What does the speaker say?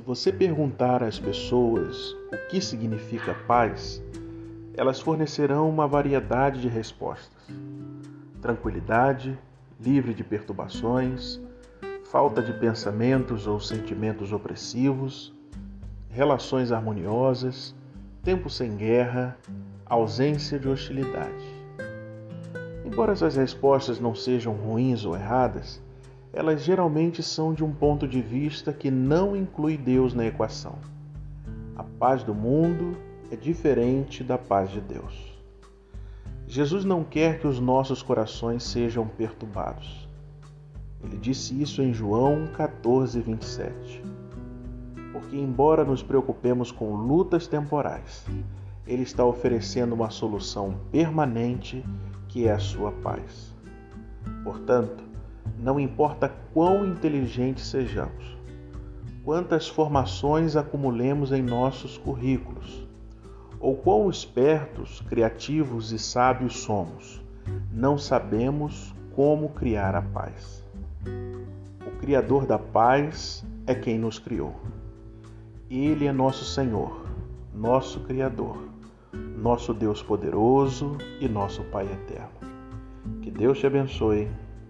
você perguntar às pessoas o que significa paz, elas fornecerão uma variedade de respostas: tranquilidade, livre de perturbações, falta de pensamentos ou sentimentos opressivos, relações harmoniosas, tempo sem guerra, ausência de hostilidade. Embora essas respostas não sejam ruins ou erradas, elas geralmente são de um ponto de vista que não inclui Deus na equação. A paz do mundo é diferente da paz de Deus. Jesus não quer que os nossos corações sejam perturbados. Ele disse isso em João 14, 27. Porque, embora nos preocupemos com lutas temporais, Ele está oferecendo uma solução permanente que é a sua paz. Portanto, não importa quão inteligentes sejamos, quantas formações acumulemos em nossos currículos, ou quão espertos, criativos e sábios somos, não sabemos como criar a paz. Criador da paz é quem nos criou. Ele é nosso Senhor, nosso Criador, nosso Deus poderoso e nosso Pai eterno. Que Deus te abençoe.